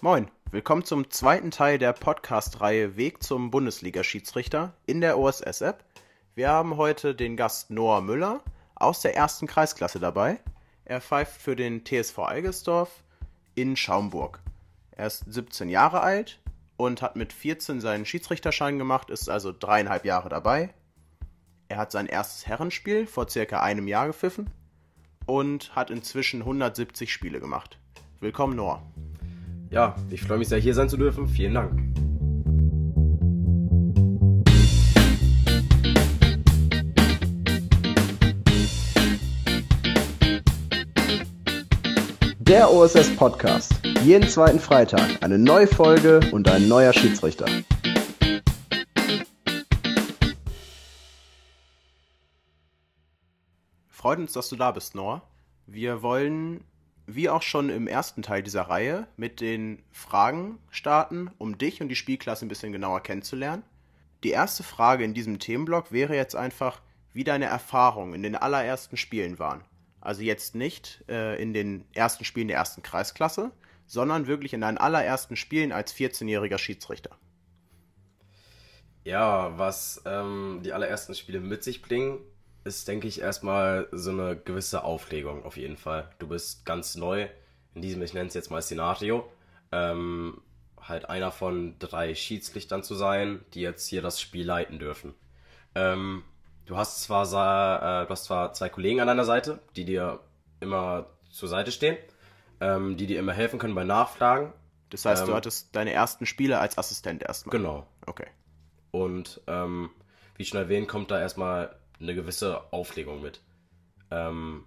Moin, willkommen zum zweiten Teil der Podcast-Reihe Weg zum Bundesliga-Schiedsrichter in der OSS-App. Wir haben heute den Gast Noah Müller aus der ersten Kreisklasse dabei. Er pfeift für den TSV Algesdorf in Schaumburg. Er ist 17 Jahre alt und hat mit 14 seinen Schiedsrichterschein gemacht, ist also dreieinhalb Jahre dabei. Er hat sein erstes Herrenspiel vor circa einem Jahr gepfiffen und hat inzwischen 170 Spiele gemacht. Willkommen, Noah. Ja, ich freue mich sehr, hier sein zu dürfen. Vielen Dank. Der OSS Podcast. Jeden zweiten Freitag eine neue Folge und ein neuer Schiedsrichter. Freut uns, dass du da bist, Noah. Wir wollen, wie auch schon im ersten Teil dieser Reihe, mit den Fragen starten, um dich und die Spielklasse ein bisschen genauer kennenzulernen. Die erste Frage in diesem Themenblock wäre jetzt einfach, wie deine Erfahrungen in den allerersten Spielen waren. Also jetzt nicht äh, in den ersten Spielen der ersten Kreisklasse, sondern wirklich in deinen allerersten Spielen als 14-jähriger Schiedsrichter. Ja, was ähm, die allerersten Spiele mit sich bringen, ist, denke ich, erstmal so eine gewisse Aufregung auf jeden Fall. Du bist ganz neu in diesem, ich nenne es jetzt mal Szenario, ähm, halt einer von drei Schiedsrichtern zu sein, die jetzt hier das Spiel leiten dürfen. Ähm, du hast zwar äh, du hast zwar zwei Kollegen an deiner Seite, die dir immer zur Seite stehen, ähm, die dir immer helfen können bei Nachfragen. Das heißt, Ähm, du hattest deine ersten Spiele als Assistent erstmal. Genau. Okay. Und ähm, wie schon erwähnt, kommt da erstmal eine gewisse Aufregung mit. Ähm,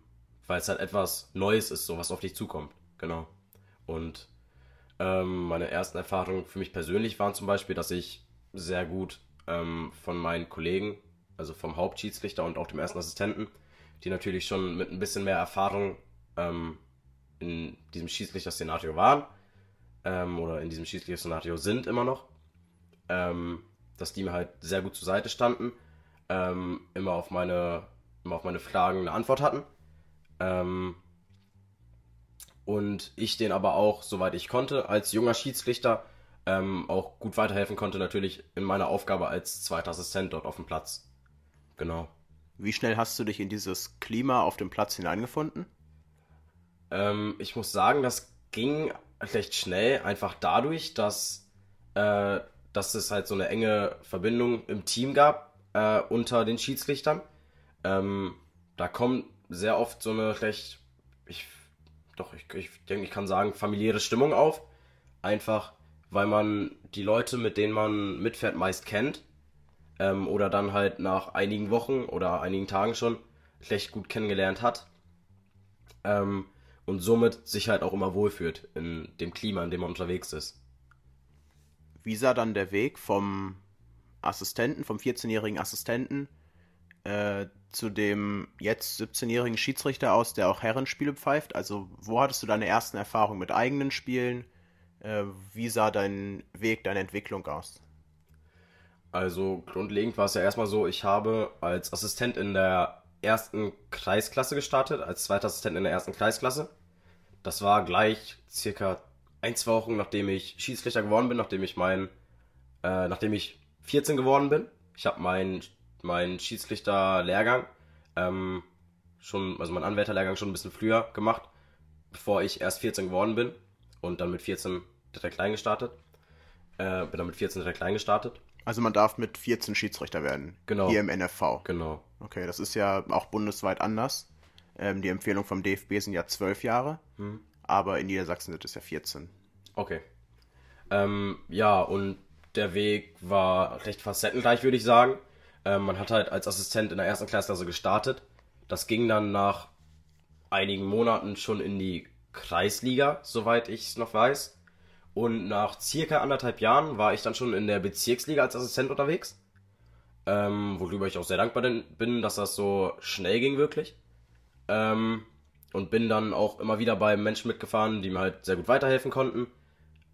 weil es halt etwas Neues ist, so was auf dich zukommt. Genau. Und ähm, meine ersten Erfahrungen für mich persönlich waren zum Beispiel, dass ich sehr gut ähm, von meinen Kollegen, also vom Hauptschiedsrichter und auch dem ersten Assistenten, die natürlich schon mit ein bisschen mehr Erfahrung ähm, in diesem Schiedsrichter-Szenario waren ähm, oder in diesem Schiedsrichter-Szenario sind immer noch, ähm, dass die mir halt sehr gut zur Seite standen, ähm, immer auf meine, immer auf meine Fragen eine Antwort hatten. Ähm, und ich den aber auch, soweit ich konnte, als junger Schiedsrichter ähm, auch gut weiterhelfen konnte, natürlich in meiner Aufgabe als zweiter Assistent dort auf dem Platz. Genau. Wie schnell hast du dich in dieses Klima auf dem Platz hineingefunden? Ähm, ich muss sagen, das ging recht schnell, einfach dadurch, dass, äh, dass es halt so eine enge Verbindung im Team gab äh, unter den Schiedsrichtern. Ähm, da kommt sehr oft so eine recht, ich, doch, ich, ich denke, ich kann sagen, familiäre Stimmung auf. Einfach, weil man die Leute, mit denen man mitfährt, meist kennt. Ähm, oder dann halt nach einigen Wochen oder einigen Tagen schon recht gut kennengelernt hat. Ähm, und somit sich halt auch immer wohlfühlt in dem Klima, in dem man unterwegs ist. Wie sah dann der Weg vom Assistenten, vom 14-jährigen Assistenten äh, zu dem jetzt 17-jährigen Schiedsrichter aus, der auch Herrenspiele pfeift? Also wo hattest du deine ersten Erfahrungen mit eigenen Spielen? Äh, wie sah dein Weg, deine Entwicklung aus? Also grundlegend war es ja erstmal so, ich habe als Assistent in der ersten Kreisklasse gestartet, als zweiter Assistent in der ersten Kreisklasse. Das war gleich circa ein, zwei Wochen, nachdem ich Schiedsrichter geworden bin, nachdem ich mein, äh, nachdem ich 14 geworden bin. Ich habe meinen mein Schiedsrichter-Lehrgang ähm, schon, also meinen Anwärterlehrgang schon ein bisschen früher gemacht, bevor ich erst 14 geworden bin und dann mit 14 direkt reingestartet. Äh, bin dann mit 14 direkt reingestartet. Also man darf mit 14 Schiedsrichter werden. Genau. Hier im NFV. Genau. Okay, das ist ja auch bundesweit anders. Ähm, die Empfehlung vom DFB sind ja 12 Jahre, aber in Niedersachsen sind es ja 14. Okay. Ähm, ja, und der Weg war recht facettenreich, würde ich sagen. Ähm, man hat halt als Assistent in der ersten Klasse gestartet. Das ging dann nach einigen Monaten schon in die Kreisliga, soweit ich es noch weiß. Und nach circa anderthalb Jahren war ich dann schon in der Bezirksliga als Assistent unterwegs. Ähm, worüber ich auch sehr dankbar bin, dass das so schnell ging, wirklich. Ähm, und bin dann auch immer wieder bei Menschen mitgefahren, die mir halt sehr gut weiterhelfen konnten.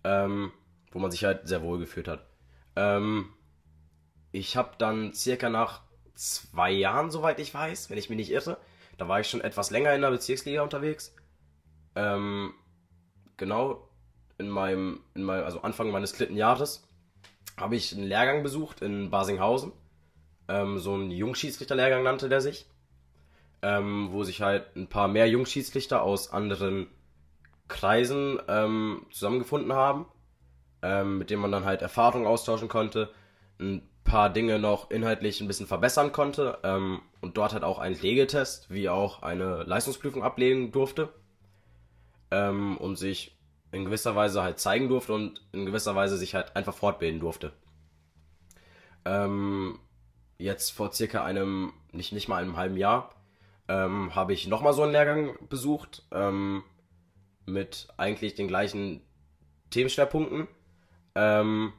Ähm, wo man sich halt sehr wohl gefühlt hat. Ähm, ich habe dann circa nach zwei Jahren, soweit ich weiß, wenn ich mich nicht irre, da war ich schon etwas länger in der Bezirksliga unterwegs. Ähm, genau, in meinem, in meinem, also Anfang meines dritten Jahres, habe ich einen Lehrgang besucht in Basinghausen. Ähm, so ein Jungschiedsrichterlehrgang nannte der sich. Ähm, wo sich halt ein paar mehr Jungschiedsrichter aus anderen Kreisen ähm, zusammengefunden haben, ähm, mit denen man dann halt Erfahrungen austauschen konnte, ein paar Dinge noch inhaltlich ein bisschen verbessern konnte ähm, und dort halt auch einen Regeltest wie auch eine Leistungsprüfung ablegen durfte ähm, und sich in gewisser Weise halt zeigen durfte und in gewisser Weise sich halt einfach fortbilden durfte. Ähm, jetzt vor circa einem, nicht, nicht mal einem halben Jahr, ähm, habe ich nochmal so einen Lehrgang besucht, ähm, mit eigentlich den gleichen Themenschwerpunkten. Ähm,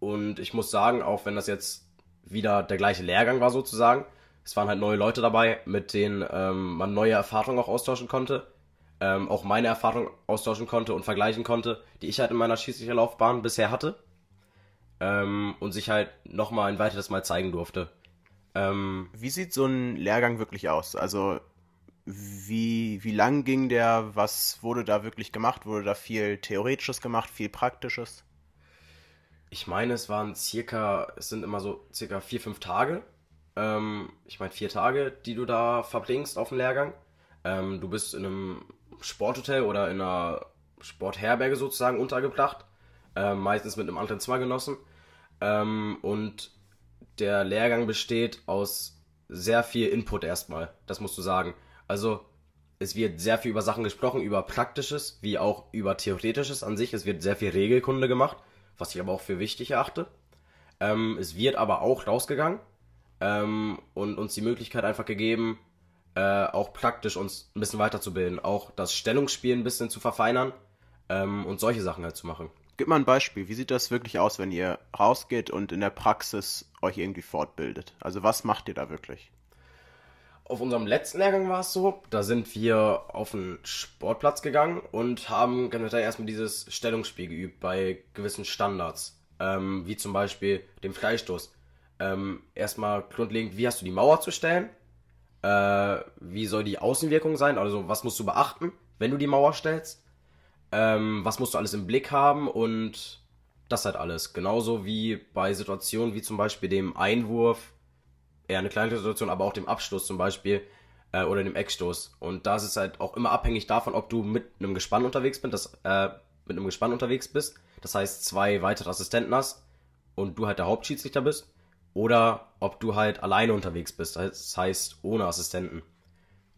und ich muss sagen, auch wenn das jetzt wieder der gleiche Lehrgang war sozusagen, es waren halt neue Leute dabei, mit denen ähm, man neue Erfahrungen auch austauschen konnte ähm, auch meine Erfahrung austauschen konnte und vergleichen konnte, die ich halt in meiner Schiedsrichterlaufbahn bisher hatte. Ähm, und sich halt nochmal ein weiteres Mal zeigen durfte. Ähm, wie sieht so ein Lehrgang wirklich aus? Also wie, wie lang ging der? Was wurde da wirklich gemacht? Wurde da viel Theoretisches gemacht, viel Praktisches? Ich meine, es waren circa, es sind immer so circa vier, fünf Tage. Ähm, ich meine, vier Tage, die du da verbringst auf dem Lehrgang. Ähm, du bist in einem Sporthotel oder in einer Sportherberge sozusagen untergebracht, äh, meistens mit einem anderen Zimmergenossen. Ähm, und der Lehrgang besteht aus sehr viel Input erstmal, das musst du sagen. Also es wird sehr viel über Sachen gesprochen, über Praktisches wie auch über Theoretisches an sich. Es wird sehr viel Regelkunde gemacht, was ich aber auch für wichtig erachte. Ähm, es wird aber auch rausgegangen ähm, und uns die Möglichkeit einfach gegeben, äh, auch praktisch uns ein bisschen weiterzubilden, auch das Stellungsspiel ein bisschen zu verfeinern ähm, und solche Sachen halt zu machen. Gib mal ein Beispiel. Wie sieht das wirklich aus, wenn ihr rausgeht und in der Praxis euch irgendwie fortbildet? Also was macht ihr da wirklich? Auf unserem letzten Lehrgang war es so, da sind wir auf den Sportplatz gegangen und haben generell erstmal dieses Stellungsspiel geübt bei gewissen Standards, ähm, wie zum Beispiel dem Freistoß. Ähm, erstmal grundlegend, wie hast du die Mauer zu stellen? äh, wie soll die Außenwirkung sein, also was musst du beachten, wenn du die Mauer stellst, ähm, was musst du alles im Blick haben und das halt alles. Genauso wie bei Situationen wie zum Beispiel dem Einwurf, eher eine kleine Situation, aber auch dem Abstoß zum Beispiel äh, oder dem Eckstoß. Und da ist es halt auch immer abhängig davon, ob du mit einem Gespann unterwegs bist, das, äh, mit einem Gespann unterwegs bist, das heißt zwei weitere Assistenten hast und du halt der Hauptschiedsrichter bist oder ob du halt alleine unterwegs bist, das heißt ohne Assistenten.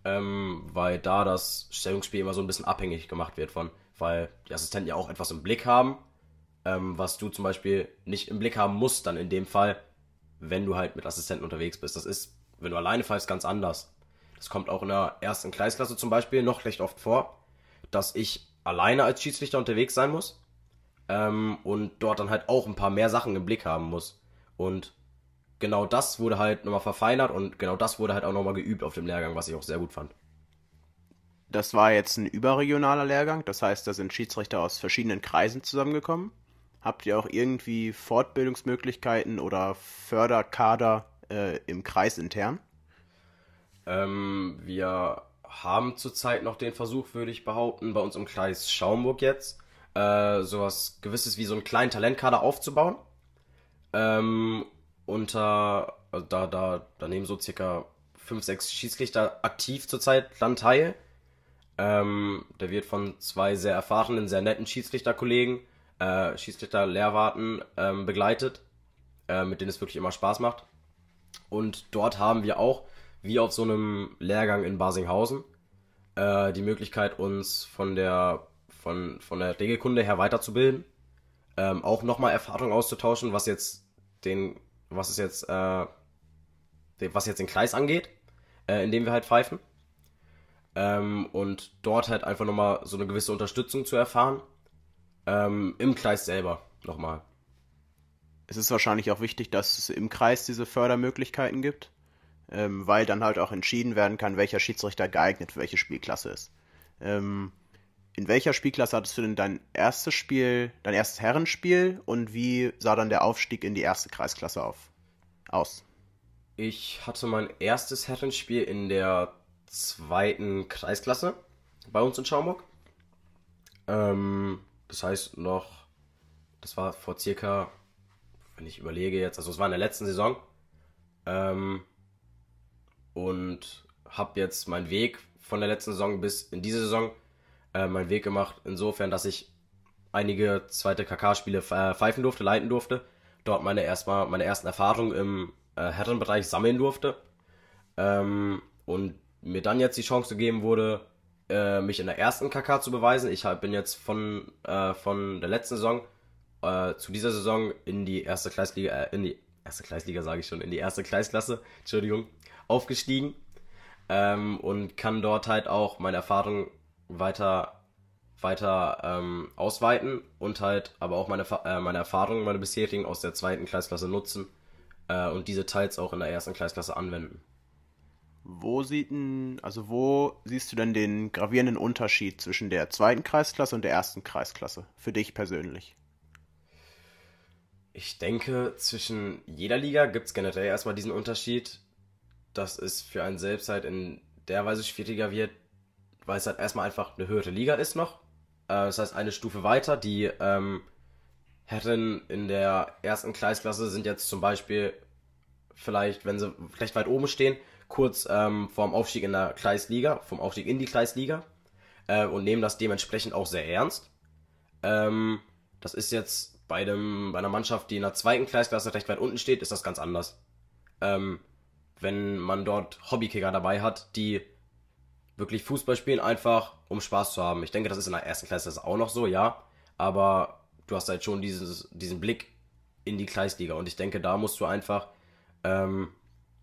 Ähm, weil da das Stellungsspiel immer so ein bisschen abhängig gemacht wird von, weil die Assistenten ja auch etwas im Blick haben, ähm, was du zum Beispiel nicht im Blick haben musst, dann in dem Fall, wenn du halt mit Assistenten unterwegs bist. Das ist, wenn du alleine fährst, ganz anders. Das kommt auch in der ersten Kreisklasse zum Beispiel noch recht oft vor, dass ich alleine als Schiedsrichter unterwegs sein muss ähm, und dort dann halt auch ein paar mehr Sachen im Blick haben muss. Und genau das wurde halt nochmal verfeinert und genau das wurde halt auch nochmal geübt auf dem Lehrgang, was ich auch sehr gut fand. Das war jetzt ein überregionaler Lehrgang, das heißt, da sind Schiedsrichter aus verschiedenen Kreisen zusammengekommen. Habt ihr auch irgendwie Fortbildungsmöglichkeiten oder Förderkader äh, im Kreis intern? Ähm, wir haben zurzeit noch den Versuch, würde ich behaupten, bei uns im Kreis Schaumburg jetzt, äh, sowas gewisses wie so einen kleinen Talentkader aufzubauen. Ähm, unter, also da, da, da nehmen so circa 5, 6 Schiedsrichter aktiv zurzeit dran teil. Ähm, der wird von zwei sehr erfahrenen, sehr netten Schiedsrichterkollegen, äh, Schiedsrichter-Lehrwarten ähm, begleitet, äh, mit denen es wirklich immer Spaß macht. Und dort haben wir auch, wie auf so einem Lehrgang in Basinghausen, äh, die Möglichkeit, uns von der, von, von der Regelkunde her weiterzubilden. Ähm, auch nochmal Erfahrung auszutauschen, was jetzt den was es jetzt, äh, was jetzt den Kreis angeht, äh, in dem wir halt pfeifen. Ähm, und dort halt einfach nochmal so eine gewisse Unterstützung zu erfahren. Ähm, Im Kreis selber nochmal. Es ist wahrscheinlich auch wichtig, dass es im Kreis diese Fördermöglichkeiten gibt, ähm, weil dann halt auch entschieden werden kann, welcher Schiedsrichter geeignet für welche Spielklasse ist. Ähm, in welcher Spielklasse hattest du denn dein erstes Spiel, dein erstes Herrenspiel und wie sah dann der Aufstieg in die erste Kreisklasse auf, aus? Ich hatte mein erstes Herrenspiel in der zweiten Kreisklasse bei uns in Schaumburg. Ähm, Das heißt noch, das war vor circa, wenn ich überlege jetzt, also es war in der letzten Saison. Ähm, und habe jetzt meinen Weg von der letzten Saison bis in diese Saison äh, meinen Weg gemacht, insofern, dass ich einige zweite KK-Spiele äh, pfeifen durfte, leiten durfte. Dort meine erstmal meine ersten Erfahrungen im äh, Herrenbereich sammeln durfte. Ähm, und mir dann jetzt die Chance gegeben wurde, äh, mich in der ersten KK zu beweisen. Ich hab, bin jetzt von, äh, von der letzten Saison äh, zu dieser Saison in die erste Kreisliga, äh, in die erste Kreisliga sage ich schon, in die erste Kreisklasse, Entschuldigung, aufgestiegen ähm, und kann dort halt auch meine Erfahrung weiter weiter ähm, ausweiten und halt aber auch meine, äh, meine Erfahrungen, meine bisherigen aus der zweiten Kreisklasse nutzen äh, und diese teils auch in der ersten Kreisklasse anwenden. Wo sieht denn, also wo siehst du denn den gravierenden Unterschied zwischen der zweiten Kreisklasse und der ersten Kreisklasse für dich persönlich? Ich denke, zwischen jeder Liga gibt es generell erstmal diesen Unterschied, dass es für einen selbst halt in der Weise schwieriger wird, weil es halt erstmal einfach eine höhere Liga ist noch. Äh, das heißt, eine Stufe weiter. Die ähm, Herren in der ersten Kreisklasse sind jetzt zum Beispiel vielleicht, wenn sie recht weit oben stehen, kurz ähm, vorm Aufstieg in der Kreisliga, vom Aufstieg in die Kreisliga äh, und nehmen das dementsprechend auch sehr ernst. Ähm, das ist jetzt bei, dem, bei einer Mannschaft, die in der zweiten Kreisklasse recht weit unten steht, ist das ganz anders. Ähm, wenn man dort Hobbykicker dabei hat, die wirklich Fußball spielen, einfach um Spaß zu haben. Ich denke, das ist in der ersten Klasse auch noch so, ja. Aber du hast halt schon dieses, diesen Blick in die Kreisliga. Und ich denke, da musst du einfach, ähm,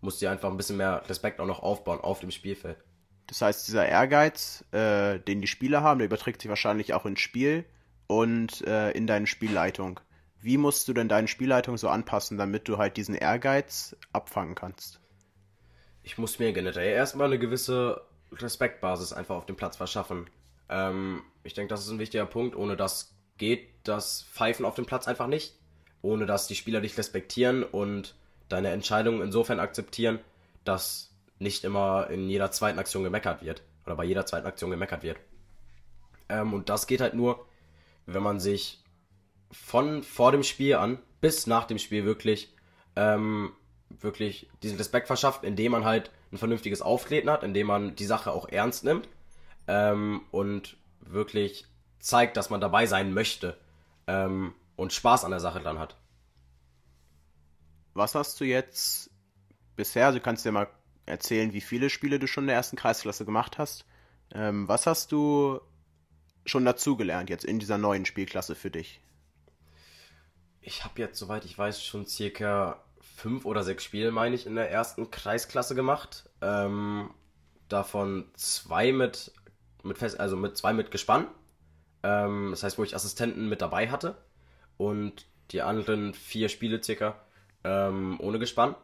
musst dir einfach ein bisschen mehr Respekt auch noch aufbauen auf dem Spielfeld. Das heißt, dieser Ehrgeiz, äh, den die Spieler haben, der überträgt sich wahrscheinlich auch ins Spiel und äh, in deine Spielleitung. Wie musst du denn deine Spielleitung so anpassen, damit du halt diesen Ehrgeiz abfangen kannst? Ich muss mir generell erstmal eine gewisse Respektbasis einfach auf dem Platz verschaffen. Ähm, ich denke, das ist ein wichtiger Punkt. Ohne das geht das Pfeifen auf dem Platz einfach nicht. Ohne dass die Spieler dich respektieren und deine Entscheidungen insofern akzeptieren, dass nicht immer in jeder zweiten Aktion gemeckert wird. Oder bei jeder zweiten Aktion gemeckert wird. Ähm, und das geht halt nur, wenn man sich von vor dem Spiel an bis nach dem Spiel wirklich, ähm, wirklich diesen Respekt verschafft, indem man halt ein vernünftiges Auftreten hat, indem man die Sache auch ernst nimmt ähm, und wirklich zeigt, dass man dabei sein möchte ähm, und Spaß an der Sache dann hat. Was hast du jetzt bisher, also du kannst dir mal erzählen, wie viele Spiele du schon in der ersten Kreisklasse gemacht hast. Ähm, was hast du schon dazugelernt jetzt in dieser neuen Spielklasse für dich? Ich habe jetzt, soweit ich weiß, schon circa fünf oder sechs Spiele, meine ich, in der ersten Kreisklasse gemacht. Ähm, davon zwei mit, mit fest, also mit zwei mit Gespann. Ähm, das heißt, wo ich Assistenten mit dabei hatte. Und die anderen vier Spiele circa ähm, ohne Gespann.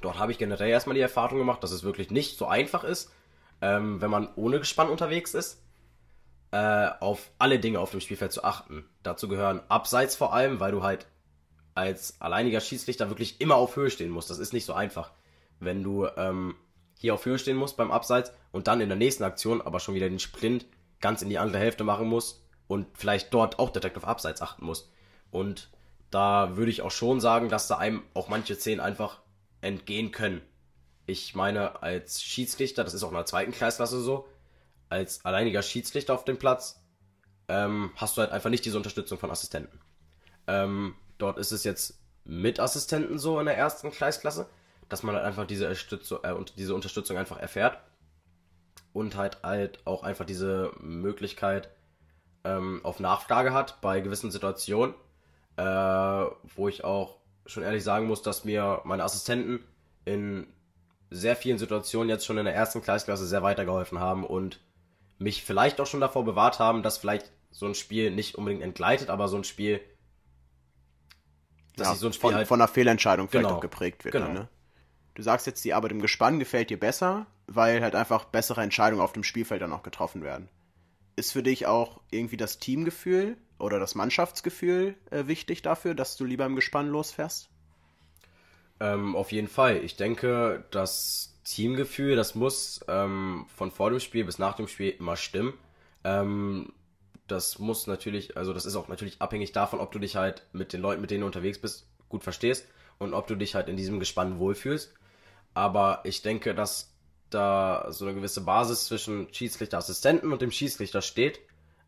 Dort habe ich generell erstmal die Erfahrung gemacht, dass es wirklich nicht so einfach ist, ähm, wenn man ohne Gespann unterwegs ist, äh, auf alle Dinge auf dem Spielfeld zu achten. Dazu gehören Abseits vor allem, weil du halt als alleiniger Schiedsrichter wirklich immer auf Höhe stehen musst. Das ist nicht so einfach. Wenn du ähm, hier auf Höhe stehen musst beim Abseits und dann in der nächsten Aktion aber schon wieder den Sprint ganz in die andere Hälfte machen musst und vielleicht dort auch direkt auf Abseits achten musst. Und da würde ich auch schon sagen, dass da einem auch manche Szenen einfach entgehen können. Ich meine, als Schiedsrichter, das ist auch in der zweiten Kreisklasse so, als alleiniger Schiedsrichter auf dem Platz, ähm, hast du halt einfach nicht diese Unterstützung von Assistenten. Ähm, Dort ist es jetzt mit Assistenten so in der ersten Kreisklasse, dass man halt einfach diese Unterstützung, äh, diese Unterstützung einfach erfährt. Und halt halt auch einfach diese Möglichkeit ähm, auf Nachfrage hat bei gewissen Situationen, äh, wo ich auch schon ehrlich sagen muss, dass mir meine Assistenten in sehr vielen Situationen jetzt schon in der ersten Kreisklasse sehr weitergeholfen haben und mich vielleicht auch schon davor bewahrt haben, dass vielleicht so ein Spiel nicht unbedingt entgleitet, aber so ein Spiel dass ja, so ein Spiel von, halt von einer Fehlentscheidung vielleicht genau. auch geprägt wird. Genau. Dann, ne? Du sagst jetzt, die Arbeit im Gespann gefällt dir besser, weil halt einfach bessere Entscheidungen auf dem Spielfeld dann auch getroffen werden. Ist für dich auch irgendwie das Teamgefühl oder das Mannschaftsgefühl äh, wichtig dafür, dass du lieber im Gespann losfährst? Ähm, auf jeden Fall. Ich denke, das Teamgefühl, das muss ähm, von vor dem Spiel bis nach dem Spiel immer stimmen. Ähm, das muss natürlich, also das ist auch natürlich abhängig davon, ob du dich halt mit den Leuten, mit denen du unterwegs bist, gut verstehst und ob du dich halt in diesem Gespann wohlfühlst. Aber ich denke, dass da so eine gewisse Basis zwischen Schiedsrichterassistenten und dem Schiedsrichter steht.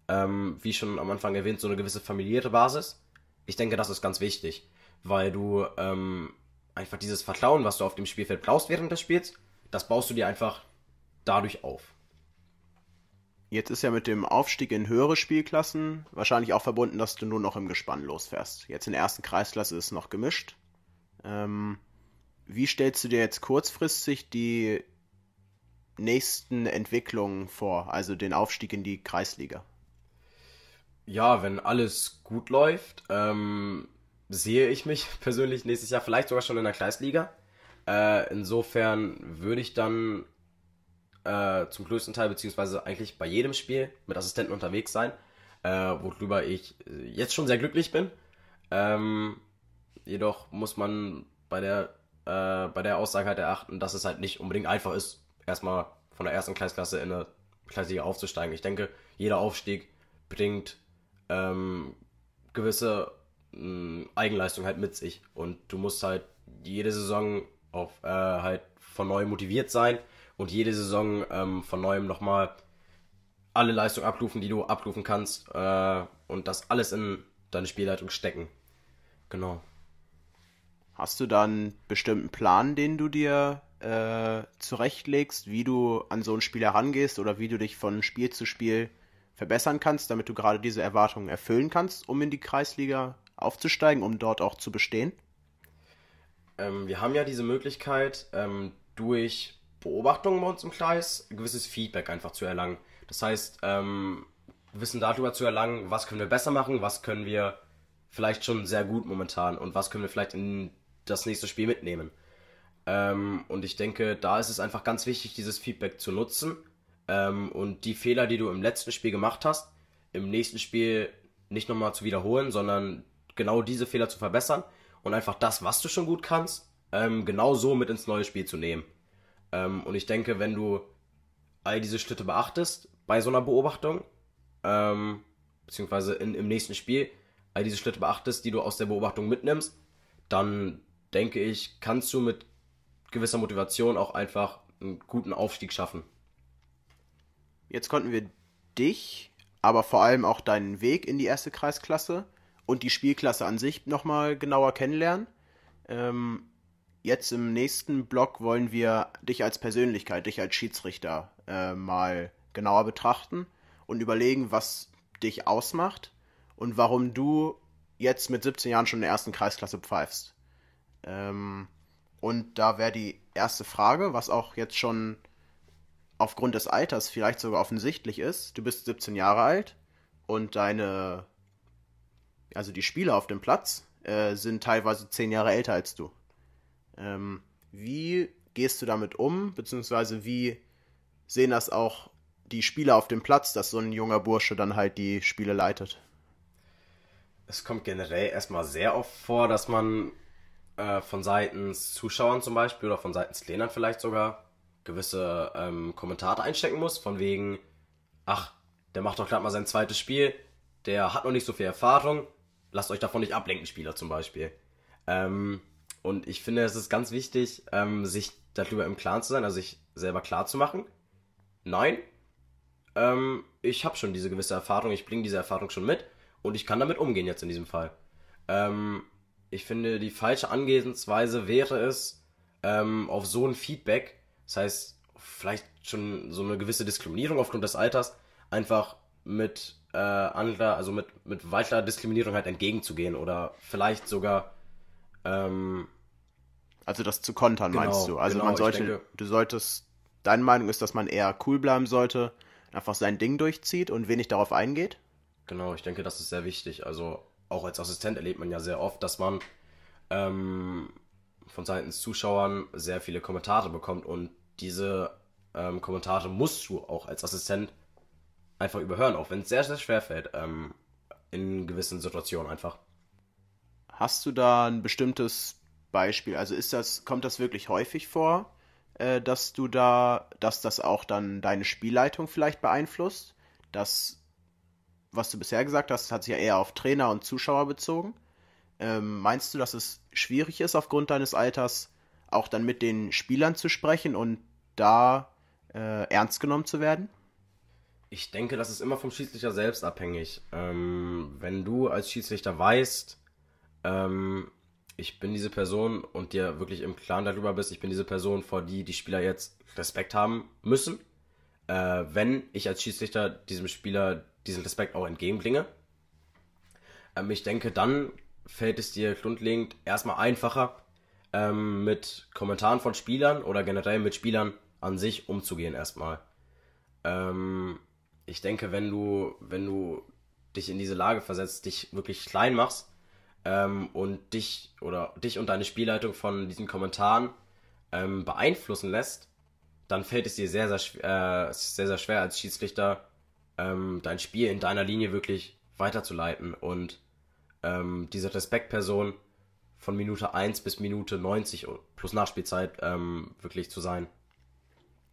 Ähm, wie schon am Anfang erwähnt, so eine gewisse familiäre Basis. Ich denke, das ist ganz wichtig, weil du ähm, einfach dieses Vertrauen, was du auf dem Spielfeld brauchst während des Spiels, das baust du dir einfach dadurch auf. Jetzt ist ja mit dem Aufstieg in höhere Spielklassen wahrscheinlich auch verbunden, dass du nur noch im Gespann losfährst. Jetzt in der ersten Kreisklasse ist es noch gemischt. Ähm, wie stellst du dir jetzt kurzfristig die nächsten Entwicklungen vor, also den Aufstieg in die Kreisliga? Ja, wenn alles gut läuft, ähm, sehe ich mich persönlich nächstes Jahr vielleicht sogar schon in der Kreisliga. Äh, insofern würde ich dann äh, zum größten Teil, beziehungsweise eigentlich bei jedem Spiel mit Assistenten unterwegs sein, äh, worüber ich jetzt schon sehr glücklich bin. Ähm, jedoch muss man bei der, äh, bei der Aussage halt erachten, dass es halt nicht unbedingt einfach ist, erstmal von der ersten Kreisklasse in eine Kreisliga aufzusteigen. Ich denke, jeder Aufstieg bringt ähm, gewisse äh, Eigenleistung halt mit sich und du musst halt jede Saison auf äh, halt von neu motiviert sein und jede Saison ähm, von neuem nochmal alle Leistungen abrufen, die du abrufen kannst äh, und das alles in deine Spielleitung stecken. Genau. Hast du da einen bestimmten Plan, den du dir äh, zurechtlegst, wie du an so ein Spiel herangehst oder wie du dich von Spiel zu Spiel verbessern kannst, damit du gerade diese Erwartungen erfüllen kannst, um in die Kreisliga aufzusteigen, um dort auch zu bestehen? Ähm, wir haben ja diese Möglichkeit, ähm, durch Beobachtungen bei uns im Kreis gewisses Feedback einfach zu erlangen. Das heißt, ähm, Wissen darüber zu erlangen, was können wir besser machen, was können wir vielleicht schon sehr gut momentan und was können wir vielleicht in das nächste Spiel mitnehmen. Ähm, und ich denke, da ist es einfach ganz wichtig, dieses Feedback zu nutzen ähm, und die Fehler, die du im letzten Spiel gemacht hast, im nächsten Spiel nicht nochmal zu wiederholen, sondern genau diese Fehler zu verbessern und einfach das, was du schon gut kannst, ähm, genau so mit ins neue Spiel zu nehmen. Ähm, und ich denke, wenn du all diese Schritte beachtest bei so einer Beobachtung, ähm, beziehungsweise in, im nächsten Spiel all diese Schritte beachtest, die du aus der Beobachtung mitnimmst, dann denke ich, kannst du mit gewisser Motivation auch einfach einen guten Aufstieg schaffen. Jetzt konnten wir dich, aber vor allem auch deinen Weg in die erste Kreisklasse und die Spielklasse an sich nochmal genauer kennenlernen. Ähm, jetzt im nächsten Block wollen wir dich als Persönlichkeit, dich als Schiedsrichter äh, mal genauer betrachten und überlegen, was dich ausmacht und warum du jetzt mit 17 Jahren schon in der ersten Kreisklasse pfeifst. Ähm, und da wäre die erste Frage, was auch jetzt schon aufgrund des Alters vielleicht sogar offensichtlich ist. Du bist 17 Jahre alt und deine, also die Spieler auf dem Platz äh, sind teilweise 10 Jahre älter als du. Ähm, wie gehst du damit um, beziehungsweise wie sehen das auch die Spieler auf dem Platz, dass so ein junger Bursche dann halt die Spiele leitet? Es kommt generell erstmal sehr oft vor, dass man äh, von Seiten Zuschauern zum Beispiel oder von Seiten Trainern vielleicht sogar gewisse ähm, Kommentare einstecken muss, von wegen, ach, der macht doch gerade mal sein zweites Spiel, der hat noch nicht so viel Erfahrung, lasst euch davon nicht ablenken, Spieler zum Beispiel. Ähm, und ich finde, es ist ganz wichtig, ähm, sich darüber im Klaren zu sein, also sich selber klar zu machen. Nein, ähm, ich habe schon diese gewisse Erfahrung, ich bringe diese Erfahrung schon mit und ich kann damit umgehen jetzt in diesem Fall. Ähm, ich finde, die falsche Angehensweise wäre es, ähm, auf so ein Feedback, das heißt, vielleicht schon so eine gewisse Diskriminierung aufgrund des Alters, einfach mit äh, anderer, also mit, mit weiterer Diskriminierung halt entgegenzugehen oder vielleicht sogar ähm, also das zu kontern, genau, meinst du? Also genau, man sollte, denke, du solltest, deine Meinung ist, dass man eher cool bleiben sollte, einfach sein Ding durchzieht und wenig darauf eingeht? Genau, ich denke, das ist sehr wichtig. Also auch als Assistent erlebt man ja sehr oft, dass man ähm, von Seiten Zuschauern sehr viele Kommentare bekommt und diese ähm, Kommentare musst du auch als Assistent einfach überhören, auch wenn es sehr, sehr schwer fällt ähm, in gewissen Situationen einfach. Hast du da ein bestimmtes Beispiel? Also ist das, kommt das wirklich häufig vor, äh, dass du da, dass das auch dann deine Spielleitung vielleicht beeinflusst? Dass was du bisher gesagt hast, hat sich ja eher auf Trainer und Zuschauer bezogen. Ähm, meinst du, dass es schwierig ist, aufgrund deines Alters auch dann mit den Spielern zu sprechen und da äh, ernst genommen zu werden? Ich denke, das ist immer vom Schiedsrichter selbst abhängig. Ähm, wenn du als Schiedsrichter weißt, ähm, ich bin diese Person und dir wirklich im Klaren darüber bist, ich bin diese Person, vor die die Spieler jetzt Respekt haben müssen, äh, wenn ich als Schiedsrichter diesem Spieler diesen Respekt auch entgegenbringe. Ähm, ich denke, dann fällt es dir grundlegend erstmal einfacher, ähm, mit Kommentaren von Spielern oder generell mit Spielern an sich umzugehen erstmal. Ähm, ich denke, wenn du, wenn du dich in diese Lage versetzt, dich wirklich klein machst ähm, und dich oder dich und deine Spielleitung von diesen Kommentaren ähm, beeinflussen lässt, dann fällt es dir sehr, sehr, äh, sehr, sehr schwer als Schiedsrichter ähm, dein Spiel in deiner Linie wirklich weiterzuleiten und ähm, diese Respektperson von Minute 1 bis Minute 90 plus Nachspielzeit ähm, wirklich zu sein.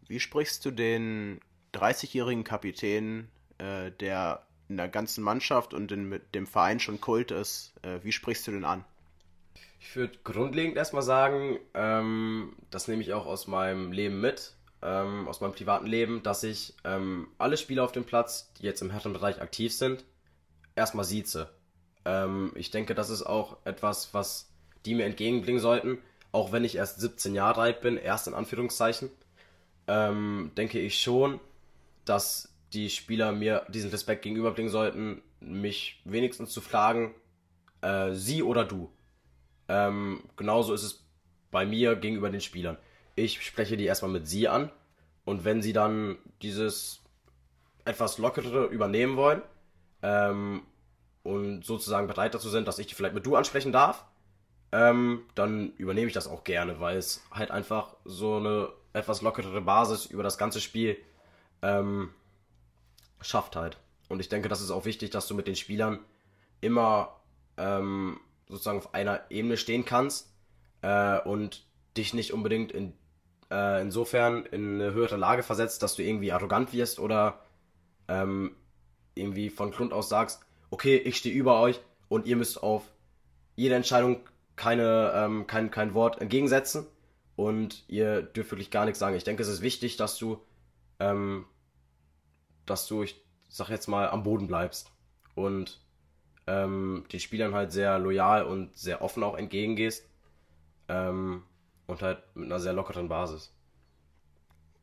Wie sprichst du den 30-jährigen Kapitän, äh, der in der ganzen Mannschaft und in, mit dem Verein schon Kult ist, äh, wie sprichst du den an? Ich würde grundlegend erstmal sagen, ähm, das nehme ich auch aus meinem Leben mit, ähm, aus meinem privaten Leben, dass ich ähm, alle Spieler auf dem Platz, die jetzt im Herrenbereich aktiv sind, erstmal sieze. Ähm, ich denke, das ist auch etwas, was die mir entgegenbringen sollten, auch wenn ich erst 17 Jahre alt bin, erst in Anführungszeichen, ähm, denke ich schon, dass die Spieler mir diesen Respekt gegenüberbringen sollten, mich wenigstens zu fragen, äh, sie oder du. Ähm, genauso ist es bei mir gegenüber den Spielern. Ich spreche die erstmal mit sie an und wenn sie dann dieses etwas lockere übernehmen wollen ähm, und sozusagen bereit dazu sind, dass ich die vielleicht mit du ansprechen darf, ähm, dann übernehme ich das auch gerne, weil es halt einfach so eine etwas lockerere Basis über das ganze Spiel ähm, schafft halt. Und ich denke, das ist auch wichtig, dass du mit den Spielern immer ähm, sozusagen auf einer Ebene stehen kannst äh, und dich nicht unbedingt in, äh, insofern in eine höhere Lage versetzt, dass du irgendwie arrogant wirst oder ähm, irgendwie von Grund aus sagst, okay, ich stehe über euch und ihr müsst auf jede Entscheidung keine, ähm, kein, kein Wort entgegensetzen und ihr dürft wirklich gar nichts sagen. Ich denke, es ist wichtig, dass du, ähm, dass du, ich sag jetzt mal, am Boden bleibst und ähm, den Spielern halt sehr loyal und sehr offen auch entgegengehst ähm, und halt mit einer sehr lockeren Basis.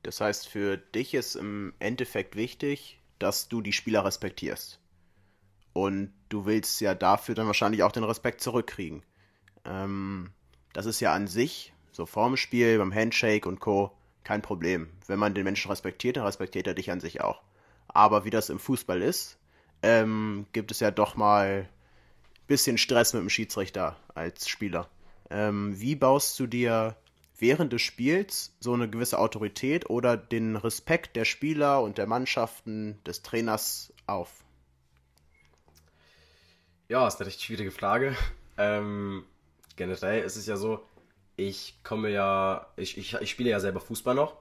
Das heißt, für dich ist im Endeffekt wichtig, dass du die Spieler respektierst. Und du willst ja dafür dann wahrscheinlich auch den Respekt zurückkriegen. Ähm, das ist ja an sich, so vorm Spiel, beim Handshake und Co., kein Problem. Wenn man den Menschen respektiert, dann respektiert er dich an sich auch. Aber wie das im Fußball ist, ähm, gibt es ja doch mal ein bisschen Stress mit dem Schiedsrichter als Spieler. Ähm, wie baust du dir während des Spiels so eine gewisse Autorität oder den Respekt der Spieler und der Mannschaften des Trainers auf? Ja, ist eine recht schwierige Frage. Ähm, generell ist es ja so, ich komme ja, ich, ich, ich spiele ja selber Fußball noch,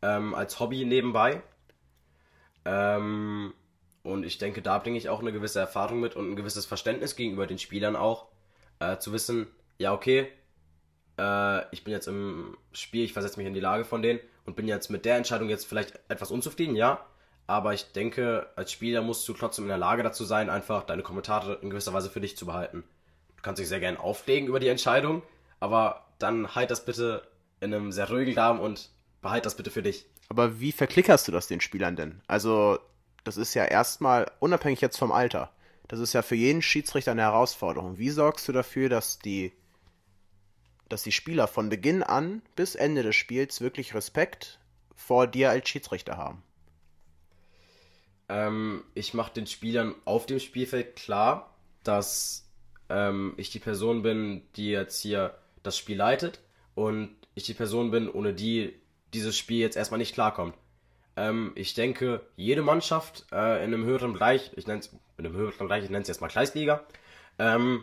ähm, als Hobby nebenbei. Ähm, und ich denke, da bringe ich auch eine gewisse Erfahrung mit und ein gewisses Verständnis gegenüber den Spielern auch, äh, zu wissen, ja, okay, äh, ich bin jetzt im Spiel, ich versetze mich in die Lage von denen und bin jetzt mit der Entscheidung jetzt vielleicht etwas unzufrieden, ja. Aber ich denke, als Spieler musst du trotzdem in der Lage dazu sein, einfach deine Kommentare in gewisser Weise für dich zu behalten kannst dich sehr gerne auflegen über die Entscheidung, aber dann halt das bitte in einem sehr ruhigen Rahmen und behalt das bitte für dich. Aber wie verklickerst du das den Spielern denn? Also, das ist ja erstmal unabhängig jetzt vom Alter. Das ist ja für jeden Schiedsrichter eine Herausforderung. Wie sorgst du dafür, dass die, dass die Spieler von Beginn an bis Ende des Spiels wirklich Respekt vor dir als Schiedsrichter haben? Ähm, ich mache den Spielern auf dem Spielfeld klar, dass ähm, ich die Person bin, die jetzt hier das Spiel leitet und ich die Person bin, ohne die dieses Spiel jetzt erstmal nicht klarkommt. Ähm, ich denke, jede Mannschaft äh, in einem höheren Bereich, ich nenne es in einem höheren Bereich, ich nenne es jetzt mal Kreisliga, ähm,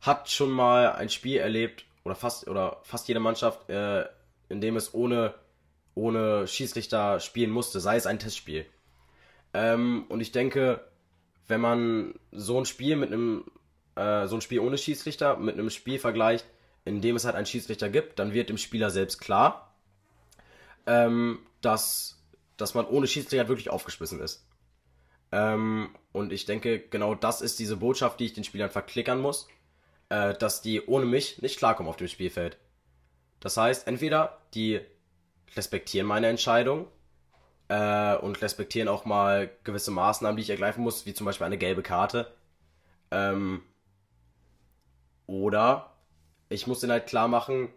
hat schon mal ein Spiel erlebt oder fast oder fast jede Mannschaft, äh, in dem es ohne ohne Schiedsrichter spielen musste, sei es ein Testspiel. Ähm, und ich denke, wenn man so ein Spiel mit einem, äh, so ein Spiel ohne Schiedsrichter mit einem Spiel vergleicht, in dem es halt einen Schiedsrichter gibt, dann wird dem Spieler selbst klar, ähm, dass, dass man ohne Schiedsrichter wirklich aufgeschmissen ist. Ähm, und ich denke, genau das ist diese Botschaft, die ich den Spielern verklickern muss, äh, dass die ohne mich nicht klarkommen auf dem Spielfeld. Das heißt, entweder die respektieren meine Entscheidung äh, und respektieren auch mal gewisse Maßnahmen, die ich ergreifen muss, wie zum Beispiel eine gelbe Karte. Ähm, oder ich muss denen halt klar machen,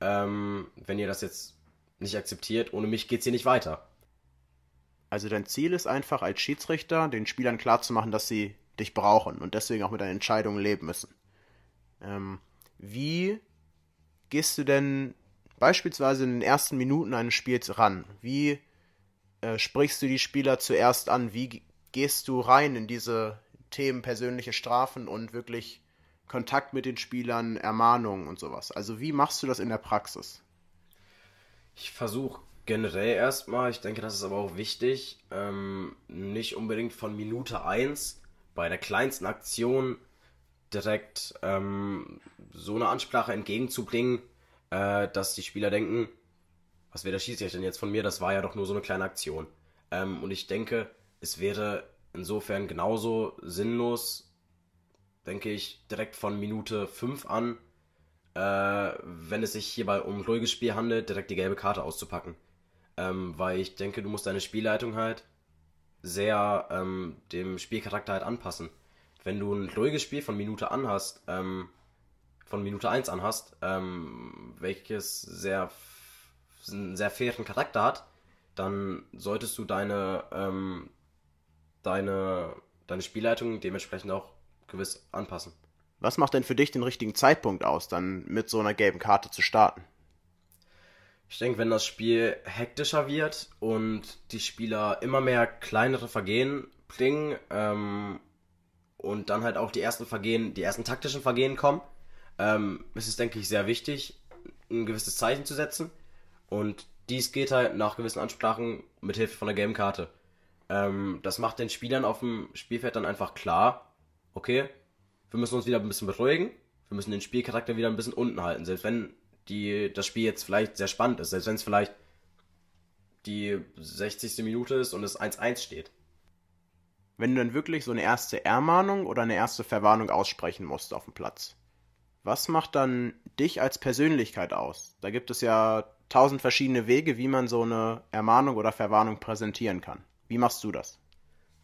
ähm, wenn ihr das jetzt nicht akzeptiert, ohne mich geht's hier nicht weiter. Also dein Ziel ist einfach als Schiedsrichter den Spielern klarzumachen, dass sie dich brauchen und deswegen auch mit deinen Entscheidungen leben müssen. Ähm, wie gehst du denn beispielsweise in den ersten Minuten eines Spiels ran? Wie äh, sprichst du die Spieler zuerst an? Wie gehst du rein in diese Themen persönliche Strafen und wirklich Kontakt mit den Spielern, Ermahnungen und sowas? Also wie machst du das in der Praxis? Ich versuche generell erstmal, ich denke, das ist aber auch wichtig, ähm, nicht unbedingt von Minute 1 bei der kleinsten Aktion direkt ähm, so eine Ansprache entgegenzubringen, äh, dass die Spieler denken, was will der Schiedsrichter denn jetzt von mir? Das war ja doch nur so eine kleine Aktion. Ähm, und ich denke, es wäre insofern genauso sinnlos, denke ich, direkt von Minute 5 an, äh, wenn es sich hierbei um ruhiges Spiel handelt, direkt die gelbe Karte auszupacken. Ähm, weil ich denke, du musst deine Spielleitung halt sehr ähm, dem Spielcharakter halt anpassen. Wenn du ein ruhiges Spiel von Minute an hast, ähm, von Minute 1 an hast, ähm, welches sehr, einen sehr fairen Charakter hat, dann solltest du deine, ähm, deine, deine Spielleitung dementsprechend auch gewiss anpassen. Was macht denn für dich den richtigen Zeitpunkt aus, dann mit so einer gelben Karte zu starten? Ich denke, wenn das Spiel hektischer wird und die Spieler immer mehr kleinere Vergehen bringen ähm, und dann halt auch die ersten Vergehen, die ersten taktischen Vergehen kommen, ähm, ist es, denke ich, sehr wichtig, ein gewisses Zeichen zu setzen. Und dies geht halt nach gewissen Ansprachen mit Hilfe von der gelben Karte. Ähm, das macht den Spielern auf dem Spielfeld dann einfach klar, okay, wir müssen uns wieder ein bisschen beruhigen, wir müssen den Spielcharakter wieder ein bisschen unten halten. Selbst wenn die, das Spiel jetzt vielleicht sehr spannend ist, selbst wenn es vielleicht die 60. Minute ist und es 1-1 steht. Wenn du dann wirklich so eine erste Ermahnung oder eine erste Verwarnung aussprechen musst auf dem Platz, was macht dann dich als Persönlichkeit aus? Da gibt es ja tausend verschiedene Wege, wie man so eine Ermahnung oder Verwarnung präsentieren kann. Wie machst du das?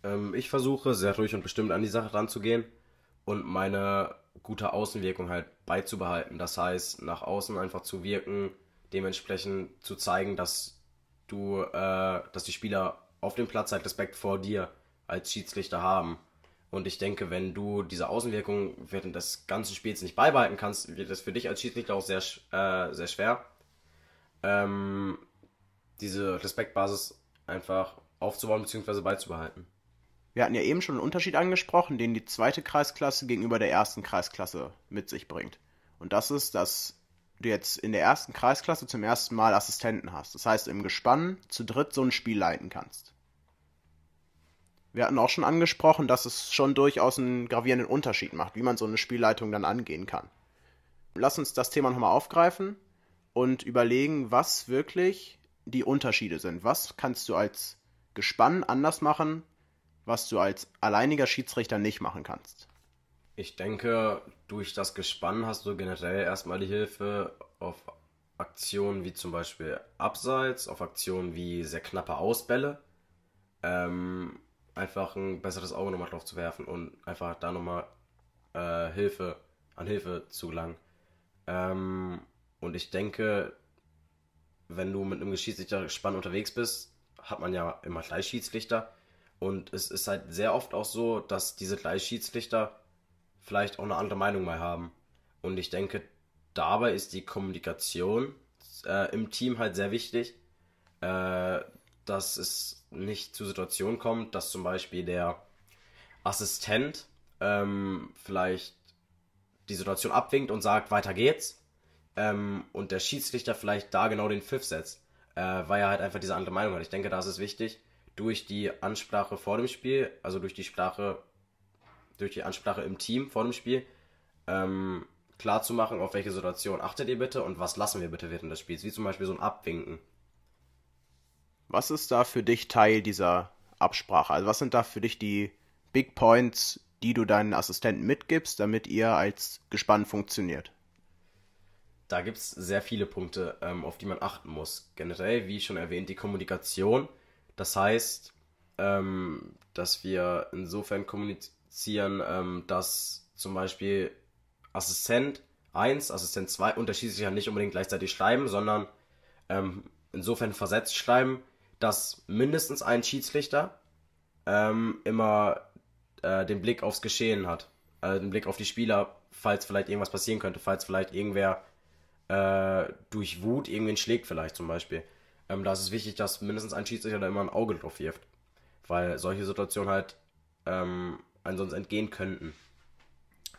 Ähm, ich versuche sehr ruhig und bestimmt an die Sache ranzugehen und meine gute Außenwirkung halt beizubehalten. Das heißt, nach außen einfach zu wirken, dementsprechend zu zeigen, dass du, äh, dass die Spieler auf dem Platz halt Respekt vor dir als Schiedsrichter haben. Und ich denke, wenn du diese Außenwirkung während des ganzen Spiels nicht beibehalten kannst, wird es für dich als Schiedsrichter auch sehr, äh, sehr schwer, ähm, diese Respektbasis einfach aufzubauen bzw. beizubehalten. Wir hatten ja eben schon einen Unterschied angesprochen, den die zweite Kreisklasse gegenüber der ersten Kreisklasse mit sich bringt. Und das ist, dass du jetzt in der ersten Kreisklasse zum ersten Mal Assistenten hast. Das heißt, im Gespann zu dritt so ein Spiel leiten kannst. Wir hatten auch schon angesprochen, dass es schon durchaus einen gravierenden Unterschied macht, wie man so eine Spielleitung dann angehen kann. Lass uns das Thema nochmal aufgreifen und überlegen, was wirklich die Unterschiede sind. Was kannst du als Gespann anders machen, was du als alleiniger Schiedsrichter nicht machen kannst? Ich denke, durch das Gespann hast du generell erstmal die Hilfe auf Aktionen wie zum Beispiel Abseits, auf Aktionen wie sehr knappe Ausbälle. Ähm, einfach ein besseres Auge nochmal drauf zu werfen und einfach da nochmal äh, Hilfe, an Hilfe zu gelangen. Ähm, und ich denke, wenn du mit einem Schiedsrichter-Spann unterwegs bist, hat man ja immer gleich Schiedsrichter. Und es ist halt sehr oft auch so, dass diese gleich Schiedsrichter vielleicht auch eine andere Meinung mal haben. Und ich denke, dabei ist die Kommunikation äh, im Team halt sehr wichtig. Äh, dass es nicht zu Situationen kommt, dass zum Beispiel der Assistent ähm, vielleicht die Situation abwinkt und sagt, weiter geht's. Ähm, und der Schiedsrichter vielleicht da genau den Pfiff setzt, äh, weil er halt einfach diese andere Meinung hat. Ich denke, da ist es wichtig, durch die Ansprache vor dem Spiel, also durch die Sprache, durch die Ansprache im Team vor dem Spiel, ähm, klar auf welche Situation achtet ihr bitte und was lassen wir bitte während des Spiels, wie zum Beispiel so ein Abwinken. Was ist da für dich Teil dieser Absprache? Also was sind da für dich die Big Points, die du deinen Assistenten mitgibst, damit ihr als Gespann funktioniert? Da gibt es sehr viele Punkte, ähm, auf die man achten muss. Generell, wie schon erwähnt, die Kommunikation. Das heißt, ähm, dass wir insofern kommunizieren, ähm, dass zum Beispiel Assistent 1, Assistent 2 unterschiedlich ja nicht unbedingt gleichzeitig schreiben, sondern ähm, insofern versetzt schreiben, dass mindestens ein Schiedsrichter ähm, immer äh, den Blick aufs Geschehen hat. Also den Blick auf die Spieler, falls vielleicht irgendwas passieren könnte, falls vielleicht irgendwer äh, durch Wut irgendwen schlägt, vielleicht zum Beispiel. Ähm, da ist es wichtig, dass mindestens ein Schiedsrichter da immer ein Auge drauf wirft. Weil solche Situationen halt ähm, sonst entgehen könnten.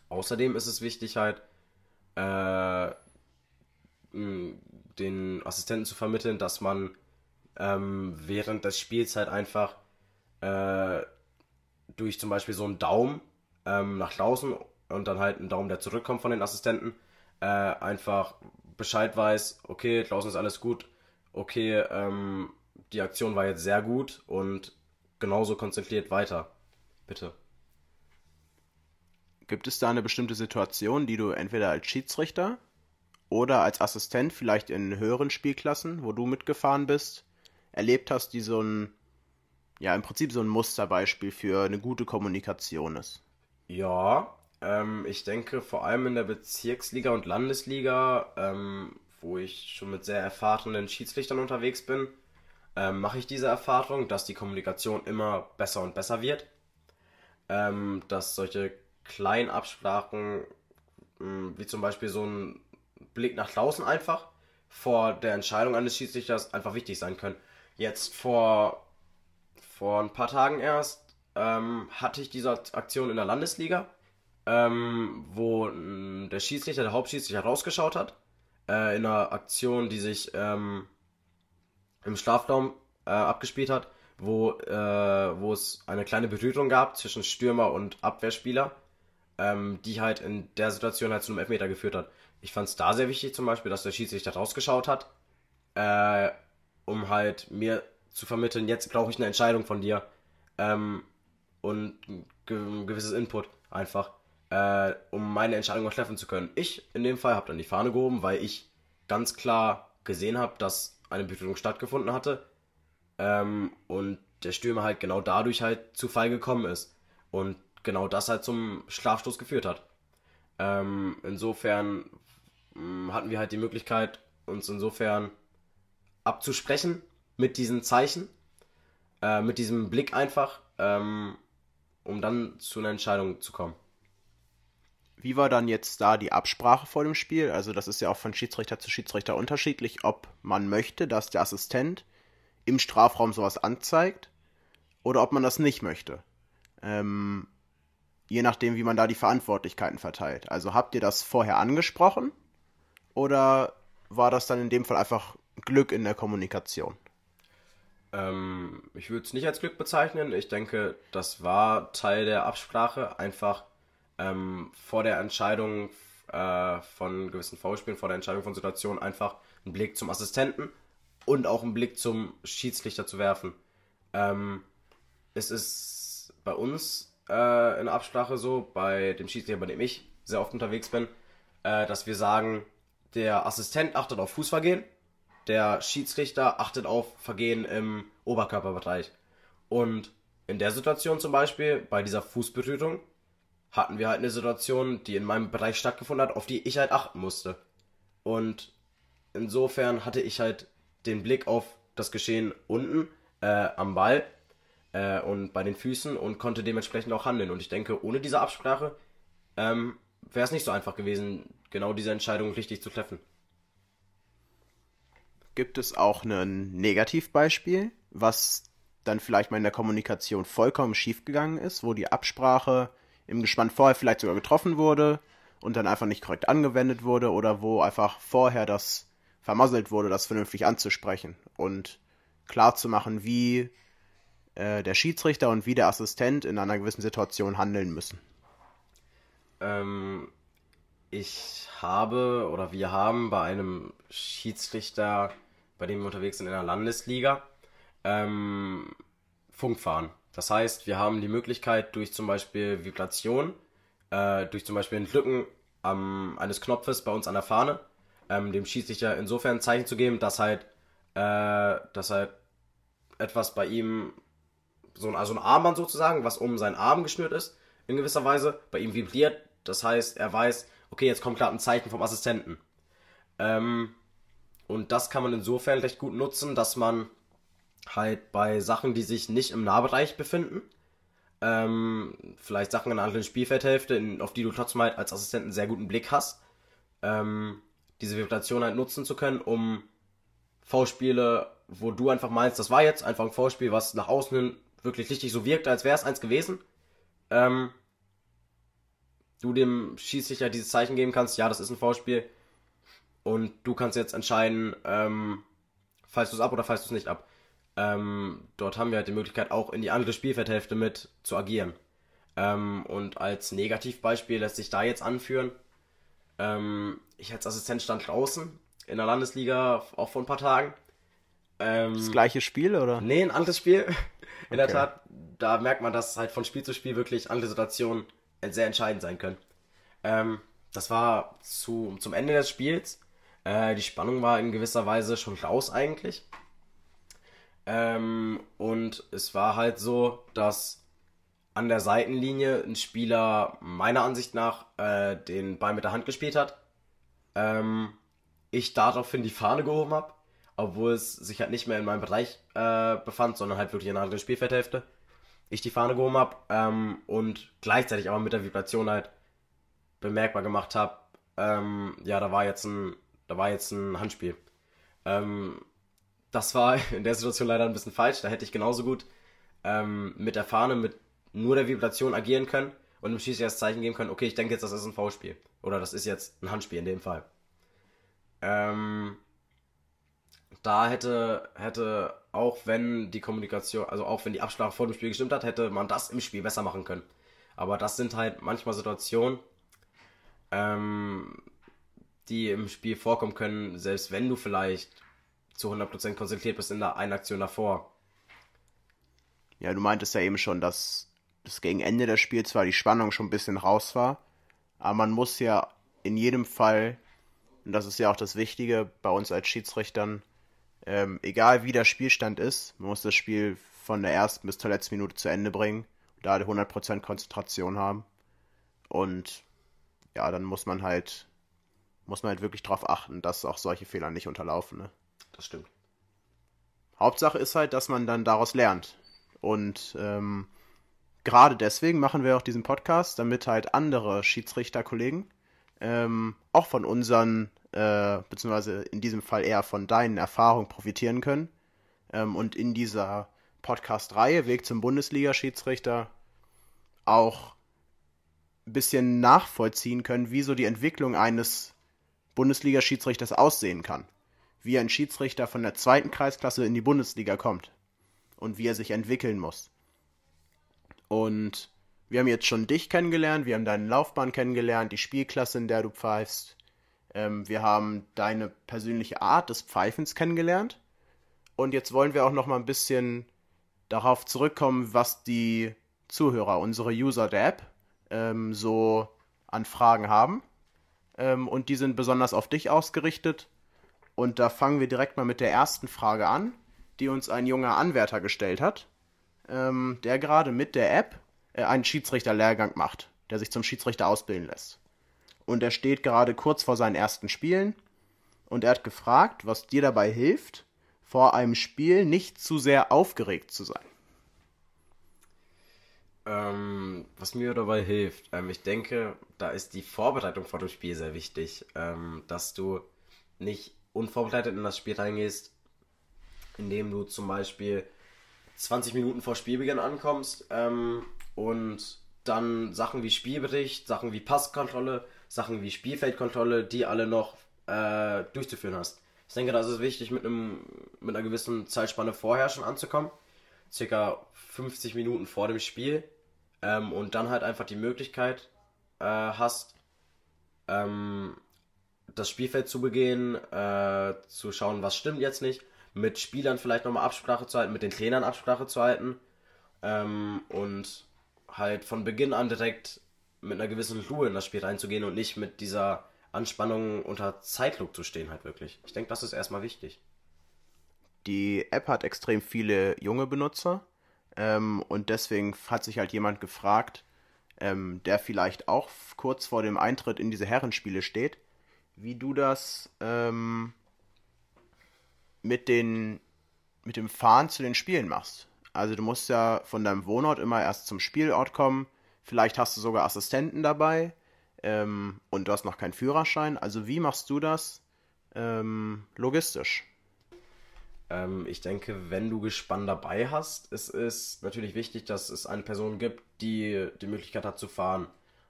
Außerdem ist es wichtig, halt äh, den Assistenten zu vermitteln, dass man ähm, während des Spiels halt einfach äh, durch zum Beispiel so einen Daumen ähm, nach draußen und dann halt einen Daumen, der zurückkommt von den Assistenten, äh, einfach Bescheid weiß, okay, draußen ist alles gut, okay, ähm, die Aktion war jetzt sehr gut und genauso konzentriert weiter. Bitte. Gibt es da eine bestimmte Situation, die du entweder als Schiedsrichter oder als Assistent vielleicht in höheren Spielklassen, wo du mitgefahren bist, erlebt hast, die so ein, ja, im Prinzip so ein Musterbeispiel für eine gute Kommunikation ist? Ja, ähm, ich denke vor allem in der Bezirksliga und Landesliga, ähm, wo ich schon mit sehr erfahrenen Schiedsrichtern unterwegs bin, ähm, mache ich diese Erfahrung, dass die Kommunikation immer besser und besser wird. Ähm, dass solche kleinen Absprachen, hm, wie zum Beispiel so ein Blick nach draußen einfach, vor der Entscheidung eines Schiedsrichters einfach wichtig sein können. Jetzt vor, vor ein paar Tagen erst ähm, hatte ich diese Aktion in der Landesliga, ähm, wo mh, der Schiedsrichter, der Hauptschiedsrichter rausgeschaut hat, äh, in einer Aktion, die sich ähm, im Strafraum äh, abgespielt hat, wo, äh, wo es eine kleine Berührung gab zwischen Stürmer und Abwehrspieler, ähm, die halt in der Situation halt zu einem Elfmeter geführt hat. Ich fand es da sehr wichtig zum Beispiel, dass der Schiedsrichter rausgeschaut hat, äh, um halt mir zu vermitteln, jetzt brauche ich eine Entscheidung von dir ähm, und ein gewisses Input einfach, äh, um meine Entscheidung auch treffen zu können. Ich in dem Fall habe dann die Fahne gehoben, weil ich ganz klar gesehen habe, dass eine Berührung stattgefunden hatte ähm, und der Stürmer halt genau dadurch halt zu Fall gekommen ist und genau das halt zum Strafstoß geführt hat. Ähm, insofern mh, mm, hatten wir halt die Möglichkeit, uns insofern abzusprechen mit diesen Zeichen, äh, mit diesem Blick einfach, ähm, um dann zu einer Entscheidung zu kommen. Wie war dann jetzt da die Absprache vor dem Spiel? Also das ist ja auch von Schiedsrichter zu Schiedsrichter unterschiedlich, ob man möchte, dass der Assistent im Strafraum sowas anzeigt oder ob man das nicht möchte. Ähm, je nachdem, wie man da die Verantwortlichkeiten verteilt. Also habt ihr das vorher angesprochen oder war das dann in dem Fall einfach Glück in der Kommunikation? Ähm, ich würde es nicht als Glück bezeichnen. Ich denke, das war Teil der Absprache, einfach ähm, vor der Entscheidung äh, von gewissen Foulspielen, vor der Entscheidung von Situationen einfach einen Blick zum Assistenten und auch einen Blick zum Schiedsrichter zu werfen. Ähm, es ist bei uns äh, in Absprache so, bei dem Schiedsrichter, bei dem ich sehr oft unterwegs bin, äh, dass wir sagen, der Assistent achtet auf Fußvergehen, der Schiedsrichter achtet auf Vergehen im Oberkörperbereich. Und in der Situation zum Beispiel, bei dieser Fußberührung, hatten wir halt eine Situation, die in meinem Bereich stattgefunden hat, auf die ich halt achten musste. Und insofern hatte ich halt den Blick auf das Geschehen unten äh, am Ball äh, und bei den Füßen und konnte dementsprechend auch handeln. Und ich denke, ohne diese Absprache ähm, wäre es nicht so einfach gewesen, genau diese Entscheidung richtig zu treffen. Gibt es auch ein Negativbeispiel, was dann vielleicht mal in der Kommunikation vollkommen schiefgegangen ist, wo die Absprache im Gespann vorher vielleicht sogar getroffen wurde und dann einfach nicht korrekt angewendet wurde oder wo einfach vorher das vermasselt wurde, das vernünftig anzusprechen und klar zu machen, wie äh, der Schiedsrichter und wie der Assistent in einer gewissen Situation handeln müssen? Ähm, ich habe oder wir haben bei einem Schiedsrichter, bei dem wir unterwegs sind in der Landesliga, ähm, Funkfahren. Das heißt, wir haben die Möglichkeit durch zum Beispiel Vibration, äh, durch zum Beispiel ein Drücken ähm, eines Knopfes bei uns an der Fahne, ähm, dem Schiedsrichter insofern ein Zeichen zu geben, dass halt, äh, dass halt etwas bei ihm, so ein, also ein Armband sozusagen, was um seinen Arm geschnürt ist, in gewisser Weise, bei ihm vibriert. Das heißt, er weiß, okay, jetzt kommt gerade ein Zeichen vom Assistenten. Ähm, und das kann man insofern recht gut nutzen, dass man halt bei Sachen, die sich nicht im Nahbereich befinden, ähm, vielleicht Sachen in der anderen Spielfeldhälfte, in, auf die du trotzdem halt als Assistent einen sehr guten Blick hast, ähm, diese Vibration halt nutzen zu können, um V-Spiele, wo du einfach meinst, das war jetzt einfach ein V-Spiel, was nach außen hin wirklich richtig so wirkt, als wäre es eins gewesen, ähm, du dem Schiedsrichter dieses Zeichen geben kannst, ja, das ist ein V-Spiel, und du kannst jetzt entscheiden, ähm, falls du es ab oder falls du es nicht ab. Ähm, dort haben wir halt die Möglichkeit, auch in die andere Spielfeldhälfte mit zu agieren. Ähm, und als Negativbeispiel lässt sich da jetzt anführen, ähm, ich als Assistent stand draußen in der Landesliga auch vor ein paar Tagen. Ähm, das gleiche Spiel, oder? Nee, ein anderes Spiel. in okay. der Tat, da merkt man, dass halt von Spiel zu Spiel wirklich andere Situationen sehr entscheidend sein können. Ähm, das war zu, zum Ende des Spiels. Äh, die Spannung war in gewisser Weise schon raus eigentlich. Ähm, und es war halt so, dass an der Seitenlinie ein Spieler meiner Ansicht nach äh, den Ball mit der Hand gespielt hat. Ähm, ich daraufhin die Fahne gehoben habe, obwohl es sich halt nicht mehr in meinem Bereich äh, befand, sondern halt wirklich in einer anderen Spielfeldhälfte. Ich die Fahne gehoben habe ähm, und gleichzeitig aber mit der Vibration halt bemerkbar gemacht habe, ähm, ja, da war jetzt ein, da war jetzt ein Handspiel. Ähm, das war in der Situation leider ein bisschen falsch. Da hätte ich genauso gut ähm, mit der Fahne, mit nur der Vibration agieren können und dem Schiedsrichter das Zeichen geben können, okay, ich denke jetzt, das ist ein V-Spiel. Oder das ist jetzt ein Handspiel in dem Fall. Ähm, da hätte, hätte auch wenn die Kommunikation, also auch wenn die Absprache vor dem Spiel gestimmt hat, hätte man das im Spiel besser machen können. Aber das sind halt manchmal Situationen, ähm, die im Spiel vorkommen können, selbst wenn du vielleicht zu 100% konzentriert bist in der einen Aktion davor. Ja, du meintest ja eben schon, dass das gegen Ende des Spiels zwar die Spannung schon ein bisschen raus war, aber man muss ja in jedem Fall, und das ist ja auch das Wichtige bei uns als Schiedsrichtern, ähm, egal wie der Spielstand ist, man muss das Spiel von der ersten bis zur letzten Minute zu Ende bringen, da 100% Konzentration haben. Und ja, dann muss man halt, muss man halt wirklich darauf achten, dass auch solche Fehler nicht unterlaufen. Ne? Das stimmt. Hauptsache ist halt, dass man dann daraus lernt. Und ähm, gerade deswegen machen wir auch diesen Podcast, damit halt andere Schiedsrichterkollegen ähm, auch von unseren, äh, beziehungsweise in diesem Fall eher von deinen Erfahrungen profitieren können. Ähm, und in dieser Podcast-Reihe Weg zum Bundesliga-Schiedsrichter auch ein bisschen nachvollziehen können, wie so die Entwicklung eines Bundesliga-Schiedsrichters aussehen kann wie ein Schiedsrichter von der zweiten Kreisklasse in die Bundesliga kommt und wie er sich entwickeln muss. Und wir haben jetzt schon dich kennengelernt, wir haben deine Laufbahn kennengelernt, die Spielklasse, in der du pfeifst. Ähm, wir haben deine persönliche Art des Pfeifens kennengelernt. Und jetzt wollen wir auch noch mal ein bisschen darauf zurückkommen, was die Zuhörer, unsere User der App, ähm, so an Fragen haben. Ähm, und die sind besonders auf dich ausgerichtet. Und da fangen wir direkt mal mit der ersten Frage an, die uns ein junger Anwärter gestellt hat, ähm, der gerade mit der App äh, einen Schiedsrichterlehrgang macht, der sich zum Schiedsrichter ausbilden lässt. Und er steht gerade kurz vor seinen ersten Spielen und er hat gefragt, was dir dabei hilft, vor einem Spiel nicht zu sehr aufgeregt zu sein. Ähm, was mir dabei hilft, ähm, ich denke, da ist die Vorbereitung vor dem Spiel sehr wichtig, ähm, dass du nicht unvorbereitet in das Spiel reingehst, indem du zum Beispiel 20 Minuten vor Spielbeginn ankommst ähm, und dann Sachen wie Spielbericht, Sachen wie Passkontrolle, Sachen wie Spielfeldkontrolle, die alle noch äh, durchzuführen hast. Ich denke, da ist es wichtig, mit, einem, mit einer gewissen Zeitspanne vorher schon anzukommen, circa 50 Minuten vor dem Spiel ähm, und dann halt einfach die Möglichkeit äh, hast, ähm, das Spielfeld zu begehen, äh, zu schauen, was stimmt jetzt nicht, mit Spielern vielleicht nochmal Absprache zu halten, mit den Trainern Absprache zu halten ähm, und halt von Beginn an direkt mit einer gewissen Ruhe in das Spiel reinzugehen und nicht mit dieser Anspannung unter Zeitdruck zu stehen halt wirklich. Ich denke, das ist erstmal wichtig. Die App hat extrem viele junge Benutzer ähm, und deswegen hat sich halt jemand gefragt, ähm, der vielleicht auch kurz vor dem Eintritt in diese Herrenspiele steht, wie du das ähm, mit, den, mit dem Fahren zu den Spielen machst. Also du musst ja von deinem Wohnort immer erst zum Spielort kommen. Vielleicht hast du sogar Assistenten dabei ähm, und du hast noch keinen Führerschein. Also wie machst du das ähm, logistisch? Ähm, ich denke, wenn du Gespann dabei hast, ist es natürlich wichtig, dass es eine Person gibt, die die Möglichkeit hat zu fahren.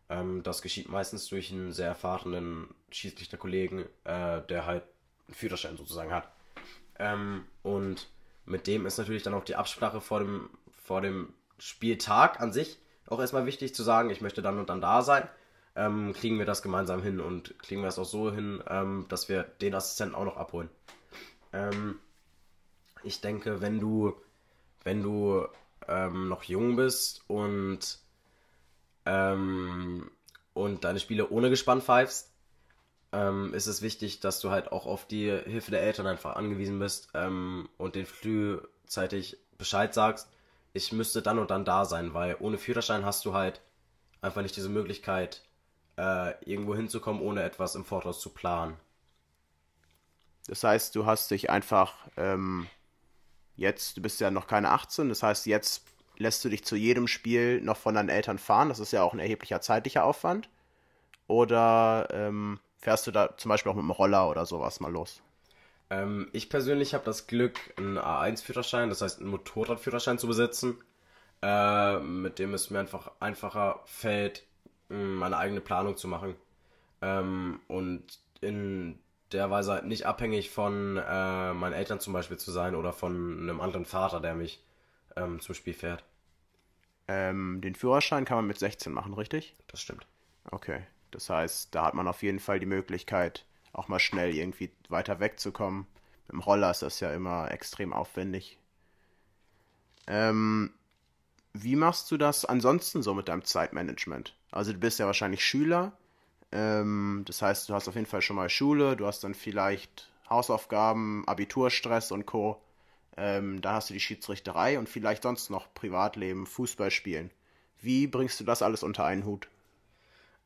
Ähm, das geschieht meistens durch einen sehr erfahrenen Schiedsrichterkollegen, äh, der halt einen Führerschein sozusagen hat. Ähm, und mit dem ist natürlich dann auch die Absprache vor dem, vor dem Spieltag an sich auch erstmal wichtig zu sagen, ich möchte dann und dann da sein. Ähm, kriegen wir das gemeinsam hin und kriegen wir es auch so hin, ähm, dass wir den Assistenten auch noch abholen. Ähm, ich denke, wenn du, wenn du ähm, noch jung bist und, ähm, und deine Spiele ohne Gespann pfeifst, ähm, ist es wichtig, dass du halt auch auf die Hilfe der Eltern einfach angewiesen bist ähm, und den frühzeitig Bescheid sagst, ich müsste dann und dann da sein, weil ohne Führerschein hast du halt einfach nicht diese Möglichkeit, äh, irgendwo hinzukommen, ohne etwas im Voraus zu planen. Das heißt, du hast dich einfach ähm, jetzt, du bist ja noch keine 18, das heißt, jetzt lässt du dich zu jedem Spiel noch von deinen Eltern fahren. Das ist ja auch ein erheblicher zeitlicher Aufwand. Oder ähm, fährst du da zum Beispiel auch mit dem Roller oder sowas mal los? Ähm, ich persönlich habe das Glück, einen A1-Führerschein, das heißt einen Motorradführerschein zu besitzen, äh, mit dem es mir einfach einfacher fällt, meine eigene Planung zu machen. Ähm, und in der Weise halt nicht abhängig von äh, meinen Eltern zum Beispiel zu sein oder von einem anderen Vater, der mich ähm, zum Spiel fährt. Ähm, den Führerschein kann man mit 16 machen, richtig? Das stimmt. Okay. Das heißt, da hat man auf jeden Fall die Möglichkeit, auch mal schnell irgendwie weiter wegzukommen. Mit dem Roller ist das ja immer extrem aufwendig. Ähm, wie machst du das ansonsten so mit deinem Zeitmanagement? Also du bist ja wahrscheinlich Schüler. Ähm, das heißt, du hast auf jeden Fall schon mal Schule, du hast dann vielleicht Hausaufgaben, Abiturstress und Co. Ähm, da hast du die Schiedsrichterei und vielleicht sonst noch Privatleben, Fußball spielen. Wie bringst du das alles unter einen Hut?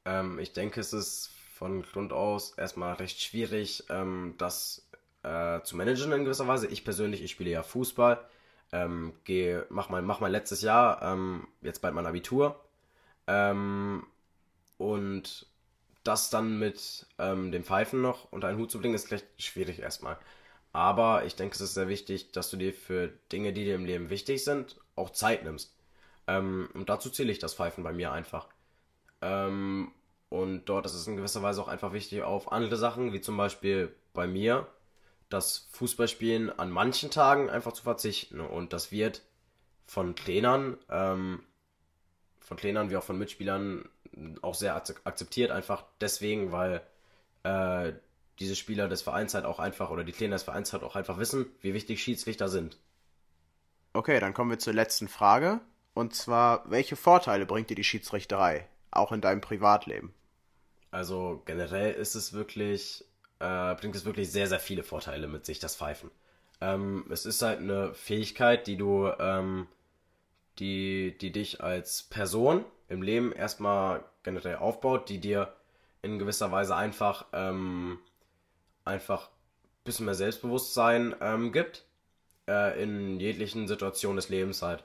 Ähm, ich denke, es ist von Grund aus erstmal recht schwierig, ähm, das äh, zu managen in gewisser Weise. Ich persönlich, ich spiele ja Fußball, ähm, gehe, mach mein, mach mein letztes Jahr, ähm, jetzt bald mein Abitur. Ähm, und das dann mit ähm, dem Pfeifen noch unter einen Hut zu bringen, ist recht schwierig erstmal. Aber ich denke, es ist sehr wichtig, dass du dir für Dinge, die dir im Leben wichtig sind, auch Zeit nimmst. Ähm, und dazu zähle ich das Pfeifen bei mir einfach. Ähm, und dort ist es in gewisser Weise auch einfach wichtig auf andere Sachen, wie zum Beispiel bei mir, das Fußballspielen an manchen Tagen einfach zu verzichten. Und das wird von Trainern, ähm, von Trainern wie auch von Mitspielern auch sehr akzeptiert, einfach deswegen, weil äh, diese Spieler des Vereins halt auch einfach, oder die Trainer des Vereins halt auch einfach wissen, wie wichtig Schiedsrichter sind. Okay, dann kommen wir zur letzten Frage. Und zwar, welche Vorteile bringt dir die Schiedsrichterei? auch in deinem Privatleben? Also generell ist es wirklich, äh, bringt es wirklich sehr, sehr viele Vorteile mit sich, das Pfeifen. Ähm, es ist halt eine Fähigkeit, die du, ähm, die, die dich als Person im Leben erstmal generell aufbaut, die dir in gewisser Weise einfach, ähm, einfach ein bisschen mehr Selbstbewusstsein ähm, gibt äh, in jeglichen Situationen des Lebens halt.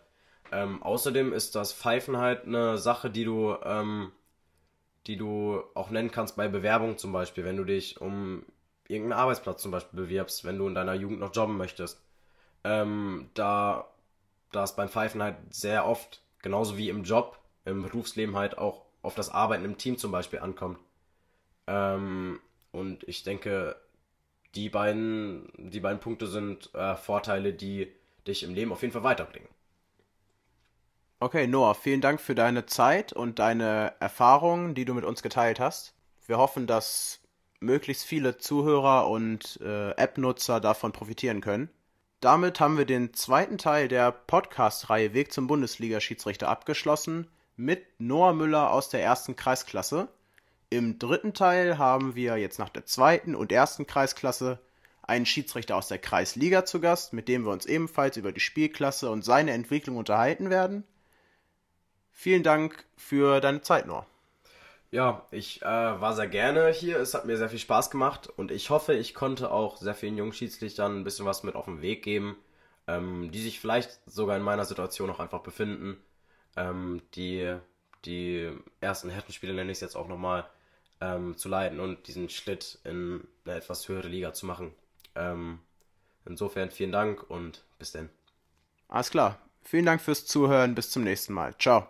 Ähm, außerdem ist das Pfeifen halt eine Sache, die du, ähm, die du auch nennen kannst bei Bewerbungen zum Beispiel, wenn du dich um irgendeinen Arbeitsplatz zum Beispiel bewirbst, wenn du in deiner Jugend noch jobben möchtest. Ähm, da, da es beim Pfeifen halt sehr oft, genauso wie im Job, im Berufsleben halt auch auf das Arbeiten im Team zum Beispiel ankommt. Ähm, und ich denke, die beiden, die beiden Punkte sind äh, Vorteile, die dich im Leben auf jeden Fall weiterbringen. Okay, Noah, vielen Dank für deine Zeit und deine Erfahrungen, die du mit uns geteilt hast. Wir hoffen, dass möglichst viele Zuhörer und äh, App-Nutzer davon profitieren können. Damit haben wir den zweiten Teil der Podcast-Reihe Weg zum Bundesliga-Schiedsrichter abgeschlossen mit Noah Müller aus der ersten Kreisklasse. Im dritten Teil haben wir jetzt nach der zweiten und ersten Kreisklasse einen Schiedsrichter aus der Kreisliga zu Gast, mit dem wir uns ebenfalls über die Spielklasse und seine Entwicklung unterhalten werden. Vielen Dank für deine Zeit, Noah. Ja, ich äh, war sehr gerne hier. Es hat mir sehr viel Spaß gemacht und ich hoffe, ich konnte auch sehr vielen jungen Schiedsrichtern ein bisschen was mit auf den Weg geben, ähm, die sich vielleicht sogar in meiner Situation auch einfach befinden. Ähm, die, die ersten Härtenspiele nenne ich es jetzt auch nochmal ähm, zu leiten und diesen Schritt in eine etwas höhere Liga zu machen. Ähm, insofern vielen Dank und bis denn. Alles klar. Vielen Dank fürs Zuhören. Bis zum nächsten Mal. Ciao.